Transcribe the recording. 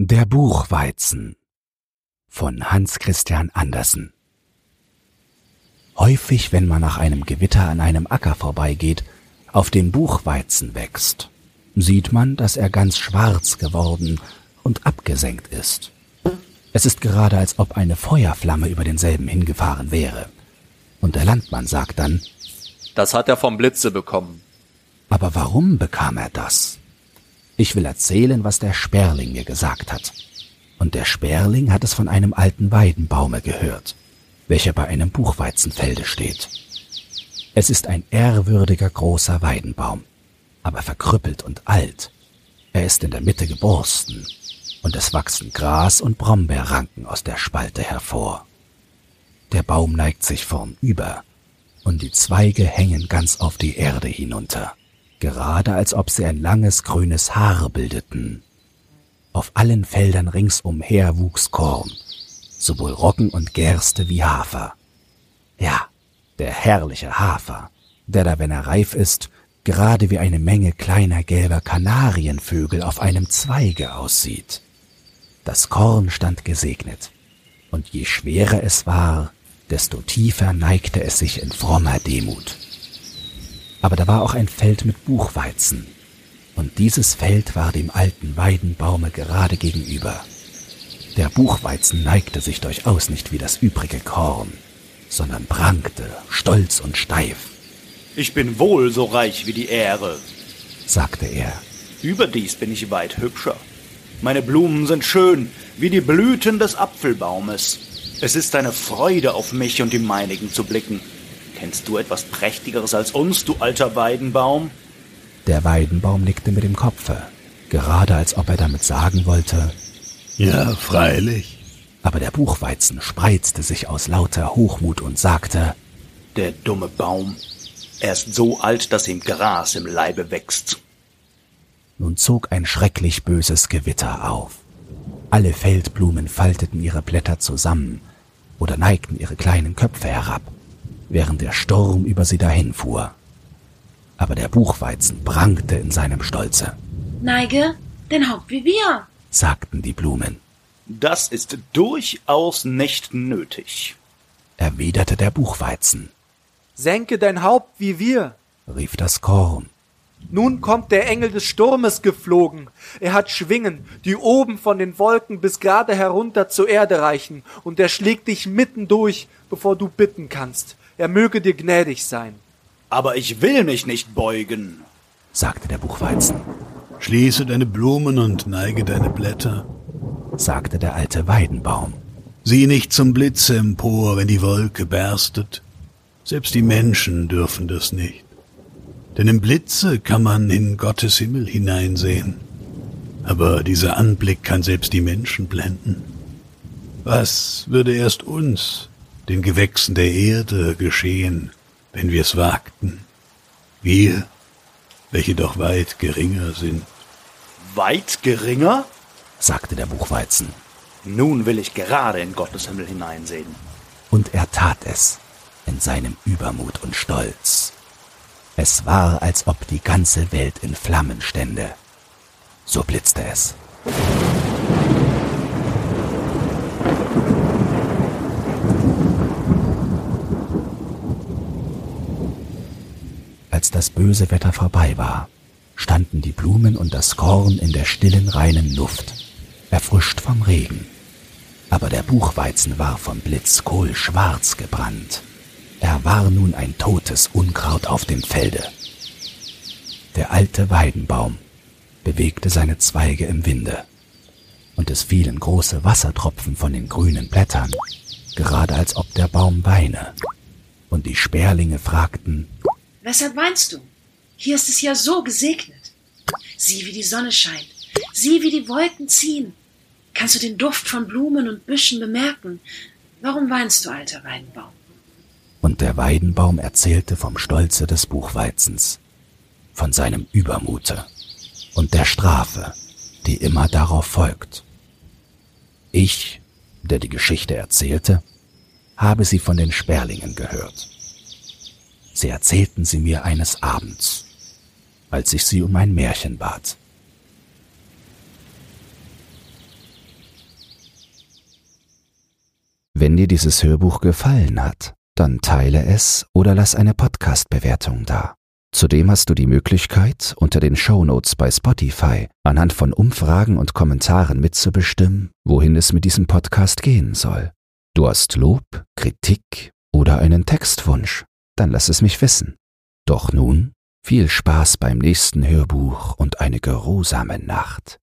Der Buchweizen von Hans Christian Andersen Häufig, wenn man nach einem Gewitter an einem Acker vorbeigeht, auf dem Buchweizen wächst, sieht man, dass er ganz schwarz geworden und abgesenkt ist. Es ist gerade, als ob eine Feuerflamme über denselben hingefahren wäre. Und der Landmann sagt dann, Das hat er vom Blitze bekommen. aber warum bekam er das? Ich will erzählen, was der Sperling mir gesagt hat. Und der Sperling hat es von einem alten Weidenbaume gehört, welcher bei einem Buchweizenfelde steht. Es ist ein ehrwürdiger großer Weidenbaum, aber verkrüppelt und alt. Er ist in der Mitte geborsten, und es wachsen Gras und Brombeerranken aus der Spalte hervor. Der Baum neigt sich vornüber, und die Zweige hängen ganz auf die Erde hinunter gerade als ob sie ein langes grünes Haar bildeten. Auf allen Feldern ringsumher wuchs Korn, sowohl Roggen und Gerste wie Hafer. Ja, der herrliche Hafer, der da, wenn er reif ist, gerade wie eine Menge kleiner gelber Kanarienvögel auf einem Zweige aussieht. Das Korn stand gesegnet, und je schwerer es war, desto tiefer neigte es sich in frommer Demut aber da war auch ein Feld mit Buchweizen, und dieses Feld war dem alten Weidenbaume gerade gegenüber. Der Buchweizen neigte sich durchaus nicht wie das übrige Korn, sondern prangte, stolz und steif, Ich bin wohl so reich wie die Ehre. sagte er. Überdies bin ich weit hübscher. Meine Blumen sind schön wie die Blüten des Apfelbaumes. Es ist eine Freude, auf mich und die meinigen zu blicken. Kennst du etwas Prächtigeres als uns, du alter Weidenbaum? Der Weidenbaum nickte mit dem Kopfe, gerade als ob er damit sagen wollte, Ja, freilich. aber der Buchweizen spreizte sich aus lauter Hochmut und sagte, Der dumme Baum. Er ist so alt, dass ihm Gras im Leibe wächst. Nun zog ein schrecklich böses Gewitter auf. Alle Feldblumen falteten ihre Blätter zusammen oder neigten ihre kleinen Köpfe herab, während der Sturm über sie dahinfuhr. Aber der Buchweizen prangte in seinem Stolze, Neige dein Haupt wie wir. sagten die Blumen, Das ist durchaus nicht nötig. erwiderte der Buchweizen, Senke dein Haupt wie wir. rief das Korn, Nun kommt der Engel des Sturmes geflogen. Er hat Schwingen, die oben von den Wolken bis gerade herunter zur Erde reichen, und er schlägt dich mitten durch, bevor du bitten kannst. Er möge dir gnädig sein. Aber ich will mich nicht beugen. sagte der Buchweizen, Schließe deine Blumen und neige deine Blätter. sagte der alte Weidenbaum, Sieh nicht zum Blitze empor, wenn die Wolke berstet. Selbst die Menschen dürfen das nicht. Denn im Blitze kann man in Gottes Himmel hineinsehen. Aber dieser Anblick kann selbst die Menschen blenden. Was würde erst uns, den Gewächsen der Erde, geschehen, wenn wir es wagten? Wir, welche doch weit geringer sind. Weit geringer? sagte der Buchweizen, Nun will ich gerade in Gottes Himmel hineinsehen. und er tat es in seinem Übermut und Stolz. Es war, als ob die ganze Welt in Flammen stände. So blitzte es. Als das böse Wetter vorbei war, standen die Blumen und das Korn in der stillen, reinen Luft, erfrischt vom Regen. Aber der Buchweizen war vom Blitz kohlschwarz gebrannt. Er war nun ein totes Unkraut auf dem Felde. Der alte Weidenbaum bewegte seine Zweige im Winde, und es fielen große Wassertropfen von den grünen Blättern, gerade als ob der Baum weine. Und die Sperlinge fragten, Weshalb weinst du? Hier ist es ja so gesegnet. Sieh, wie die Sonne scheint. Sieh, wie die Wolken ziehen. Kannst du den Duft von Blumen und Büschen bemerken? Warum weinst du, alter Weidenbaum? und der Weidenbaum erzählte vom Stolze des Buchweizens, von seinem Übermute und der Strafe, die immer darauf folgt. Ich, der die Geschichte erzählte, habe sie von den Sperlingen gehört. Sie erzählten sie mir eines Abends, als ich sie um ein Märchen bat. Wenn dir dieses Hörbuch gefallen hat, dann teile es oder lass eine Podcast-Bewertung da. Zudem hast du die Möglichkeit, unter den Shownotes bei Spotify anhand von Umfragen und Kommentaren mitzubestimmen, wohin es mit diesem Podcast gehen soll. Du hast Lob, Kritik oder einen Textwunsch dann lass es mich wissen. Doch nun viel Spaß beim nächsten Hörbuch und eine geruhsame Nacht.